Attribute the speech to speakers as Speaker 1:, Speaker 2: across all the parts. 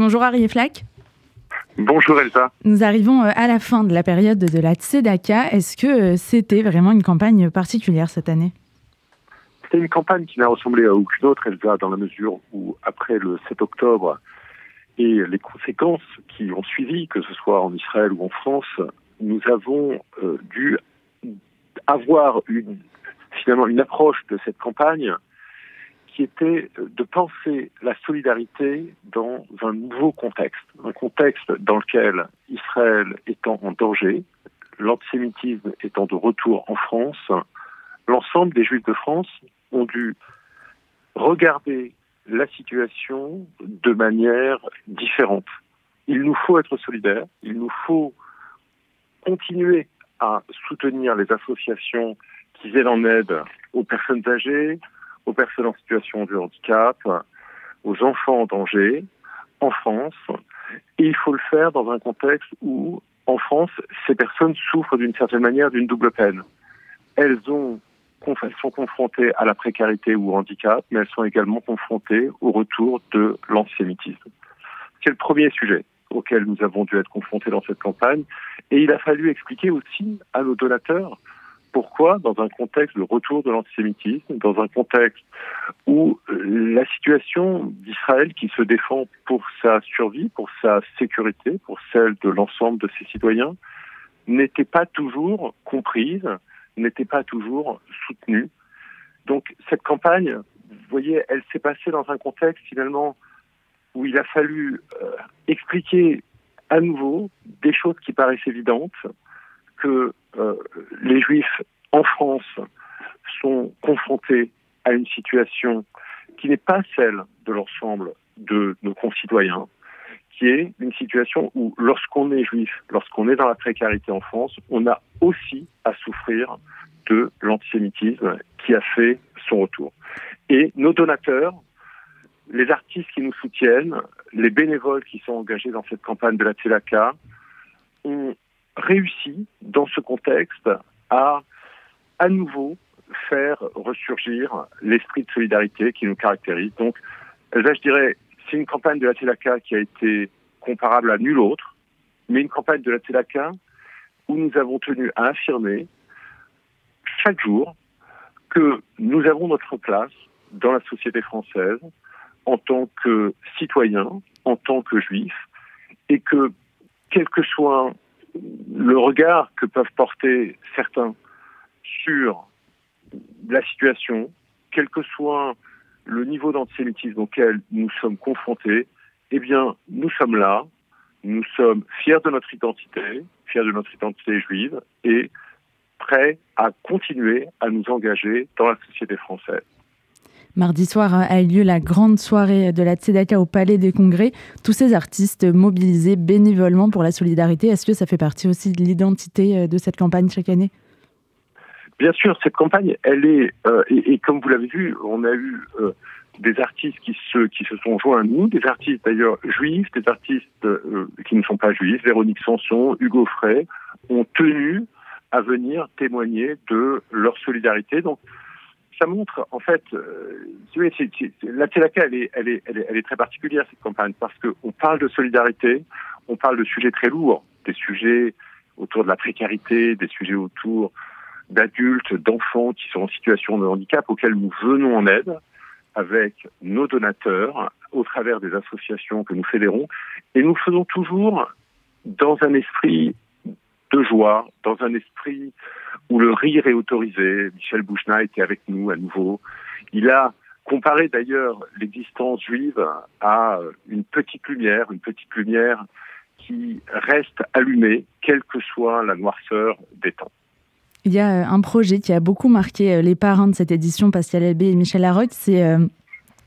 Speaker 1: Bonjour Harry Flack.
Speaker 2: Bonjour Elsa.
Speaker 1: Nous arrivons à la fin de la période de la Tzedaka. Est-ce que c'était vraiment une campagne particulière cette année?
Speaker 2: C'était une campagne qui n'a ressemblé à aucune autre, Elsa, dans la mesure où, après le 7 octobre et les conséquences qui ont suivi, que ce soit en Israël ou en France, nous avons euh, dû avoir une, finalement une approche de cette campagne qui était de penser la solidarité dans un nouveau contexte, un contexte dans lequel Israël étant en danger, l'antisémitisme étant de retour en France, l'ensemble des Juifs de France ont dû regarder la situation de manière différente. Il nous faut être solidaires, il nous faut continuer à soutenir les associations qui viennent en aide aux personnes âgées, aux personnes en situation de handicap, aux enfants en danger, en France. Et il faut le faire dans un contexte où, en France, ces personnes souffrent d'une certaine manière d'une double peine. Elles, elles sont confrontées à la précarité ou au handicap, mais elles sont également confrontées au retour de l'antisémitisme. C'est le premier sujet auquel nous avons dû être confrontés dans cette campagne. Et il a fallu expliquer aussi à nos donateurs pourquoi, dans un contexte de retour de l'antisémitisme, dans un contexte où euh, la situation d'Israël qui se défend pour sa survie, pour sa sécurité, pour celle de l'ensemble de ses citoyens, n'était pas toujours comprise, n'était pas toujours soutenue. Donc cette campagne, vous voyez, elle s'est passée dans un contexte finalement où il a fallu euh, expliquer à nouveau des choses qui paraissent évidentes, que euh, les Juifs en France sont confrontés à une situation qui n'est pas celle de l'ensemble de nos concitoyens, qui est une situation où lorsqu'on est juif, lorsqu'on est dans la précarité en France, on a aussi à souffrir de l'antisémitisme qui a fait son retour. Et nos donateurs, les artistes qui nous soutiennent, les bénévoles qui sont engagés dans cette campagne de la Tzedaka, ont réussi, dans ce contexte, à à nouveau faire ressurgir l'esprit de solidarité qui nous caractérise. Donc, là, je dirais, c'est une campagne de la Tzedaka qui a été comparable à nulle autre, mais une campagne de la Tzedaka où nous avons tenu à affirmer chaque jour que nous avons notre place dans la société française en tant que citoyens, en tant que juifs, et que quel que soit le regard que peuvent porter certains sur la situation, quel que soit le niveau d'antisémitisme auquel nous sommes confrontés, eh bien, nous sommes là, nous sommes fiers de notre identité, fiers de notre identité juive et prêts à continuer à nous engager dans la société française.
Speaker 1: Mardi soir a eu lieu la grande soirée de la Tzedaka au Palais des Congrès. Tous ces artistes mobilisés bénévolement pour la solidarité, est-ce que ça fait partie aussi de l'identité euh, de cette campagne chaque année?
Speaker 2: Bien sûr, cette campagne, elle est, euh, et, comme vous l'avez vu, on a eu euh, des artistes qui se, qui se sont joints à nous, des artistes d'ailleurs juifs, des artistes qui ne sont pas juifs, Véronique Sanson, Hugo Frey, ont tenu à venir témoigner de leur solidarité. Donc, ça montre, en fait, euh, la Tzedaka, elle est, elle, est, très particulière, cette campagne, parce qu'on parle de solidarité, on parle de sujets très lourds, des sujets autour de la précarité, des sujets autour d'adultes, d'enfants qui sont en situation de handicap, auxquels nous venons en aide avec nos donateurs, au travers des associations que nous fédérons, et nous faisons toujours dans un esprit de joie, dans un esprit où le rire est autorisé. Michel Bouchna était avec nous à nouveau. Il a comparé d'ailleurs l'existence juive à une petite lumière, une petite lumière qui reste allumée, quelle que soit la noirceur des temps.
Speaker 1: Il y a un projet qui a beaucoup marqué euh, les parents de cette édition, Pascal Albé et Michel Larotte, c'est euh,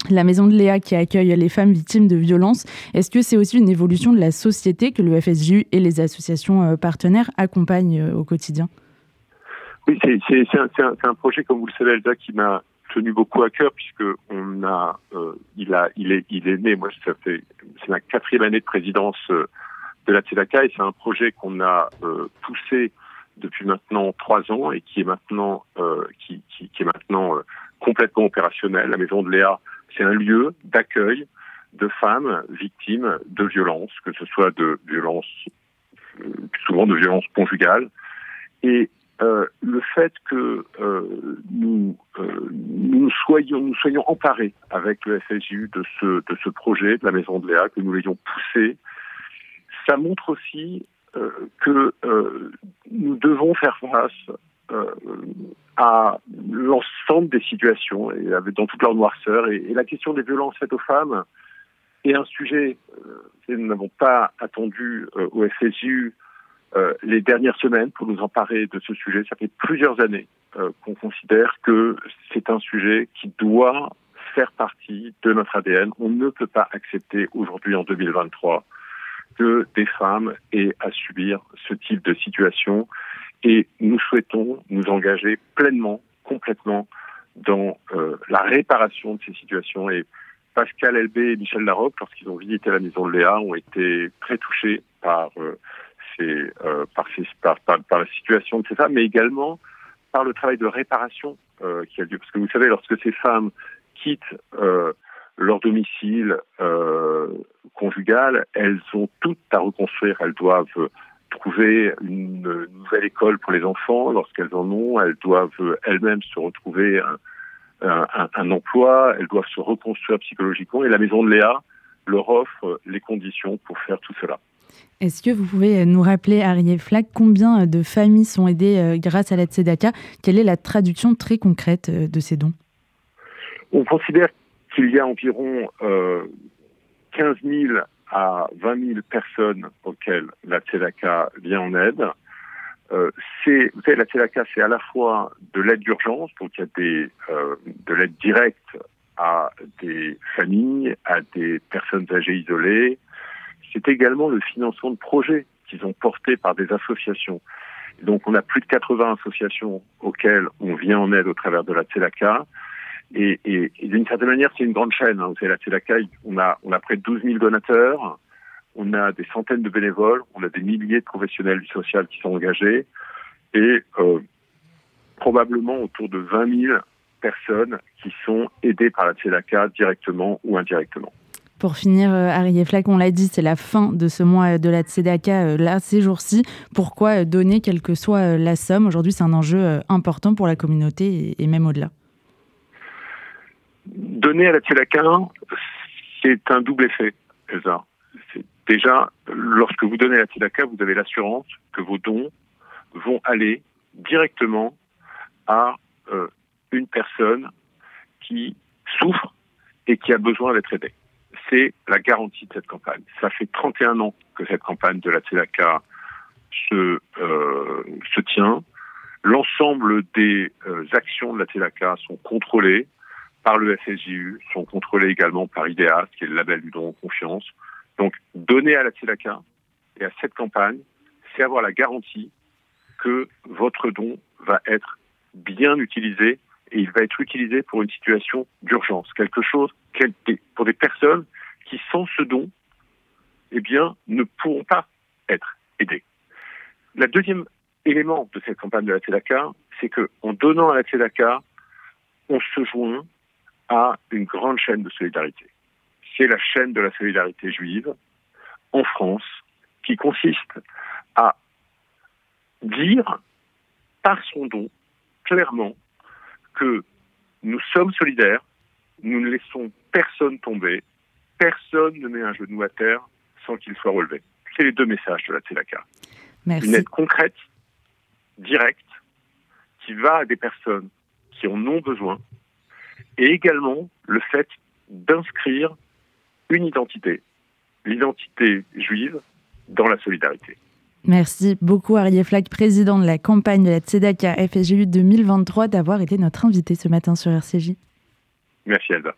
Speaker 1: la maison de Léa qui accueille les femmes victimes de violences. Est-ce que c'est aussi une évolution de la société que le FSJU et les associations euh, partenaires accompagnent euh, au quotidien?
Speaker 2: Oui, c'est un, projet, comme vous le savez, Elsa, qui m'a tenu beaucoup à cœur puisque on a, euh, il a, il est, il est né. Moi, ça fait, c'est ma quatrième année de présidence de la TEDACA et c'est un projet qu'on a poussé depuis maintenant trois ans et qui est maintenant, qui, est maintenant complètement opérationnel. La maison de Léa c'est un lieu d'accueil de femmes victimes de violences, que ce soit de violences, euh, souvent de violences conjugales. Et euh, le fait que euh, nous, nous, soyons, emparés avec le FSU de ce, de ce projet de la Maison de Léa, que nous l'ayons poussé, ça montre aussi que nous devons faire face à l'ensemble des situations et dans toute leur noirceur. Et, la question des violences faites aux femmes est un sujet. Euh, nous n'avons pas attendu euh, au FSU euh, les dernières semaines pour nous emparer de ce sujet. Ça fait plusieurs années qu'on considère que c'est un sujet qui doit faire partie de notre ADN. On ne peut pas accepter aujourd'hui, en 2023, que des femmes aient à subir ce type de situation et nous souhaitons nous engager pleinement, complètement dans euh, la réparation de ces situations. Et Pascal Elbé et Michel Larocque, lorsqu'ils ont visité la maison de Léa, ont été très touchés par, euh, ces, euh, par, ces, par, par, la situation de ces femmes, mais également par le travail de réparation euh, qui a lieu. Parce que vous savez, lorsque ces femmes quittent euh, leur domicile conjugal, elles ont toutes à reconstruire. Elles doivent trouver une nouvelle école pour les enfants. Lorsqu'elles en ont, elles doivent elles-mêmes se retrouver un, un, emploi, elles doivent se reconstruire psychologiquement. Et la maison de Léa leur offre les conditions pour faire tout cela.
Speaker 1: Est-ce que vous pouvez nous rappeler, Arié Flack, combien de familles sont aidées euh, grâce à l'aide Tzedaka Quelle est la traduction très concrète euh, de ces dons?
Speaker 2: On considère qu'il y a environ euh, 15 000 à 20 000 personnes auxquelles la Tzedaka vient en aide. Euh, c'est, vous savez, la Tzedaka, c'est à la fois de l'aide d'urgence, donc il y a des, euh, de l'aide directe à des familles, à des personnes âgées isolées. C'est également le financement de projets qui sont portés par des associations. Donc on a plus de 80 associations auxquelles on vient en aide au travers de la Tzedaka. Et, d'une certaine manière, c'est une grande chaîne. Hein. C'est la TELACAI. On a, près de 12 000 donateurs. On a des centaines de bénévoles. On a des milliers de professionnels du social qui sont engagés. Et euh, probablement autour de 20 000 personnes qui sont aidées par la TELACA directement ou indirectement.
Speaker 1: Pour finir, euh, Harry Flack, on l'a dit, c'est la fin de ce mois de la Tzedaka, euh, là, ces jours-ci. Pourquoi donner, quelle que soit la somme? Aujourd'hui, c'est un enjeu important pour la communauté et même au-delà.
Speaker 2: Donner à la Tzedaka, c'est un double effet, Elsa. Déjà, lorsque vous donnez à la Tzedaka, vous avez l'assurance que vos dons vont aller directement à euh, une personne qui souffre et qui a besoin d'être aidée. C'est la garantie de cette campagne. Ça fait 31 ans que cette campagne de la Tzedaka se, euh, se tient. L'ensemble des euh, actions de la Tzedaka sont contrôlées par le FSJU, sont contrôlés également par IDEA, qui est le label du don en confiance. Donc, donner à la TELACA et à cette campagne, c'est avoir la garantie que votre don va être bien utilisé et il va être utilisé pour une situation d'urgence, quelque chose pour des personnes qui, sans ce don, eh bien, ne pourront pas être aidées. Le deuxième élément de cette campagne de la TELACA, c'est qu'en donnant à la TELACA, on se joint à une grande chaîne de solidarité. C'est la chaîne de la solidarité juive en France qui consiste à dire par son don clairement que nous sommes solidaires, nous ne laissons personne tomber, personne ne met un genou à terre sans qu'il soit relevé. C'est les deux messages de la Tzedaka. Une aide concrète, directe, qui va à des personnes qui en ont besoin, et également le fait d'inscrire une identité, l'identité juive, dans la solidarité.
Speaker 1: Merci beaucoup Arié Flack, président de la campagne de la Tzedaka FSGU 2023, d'avoir été notre invité ce matin sur RCJ.
Speaker 2: Merci Elba.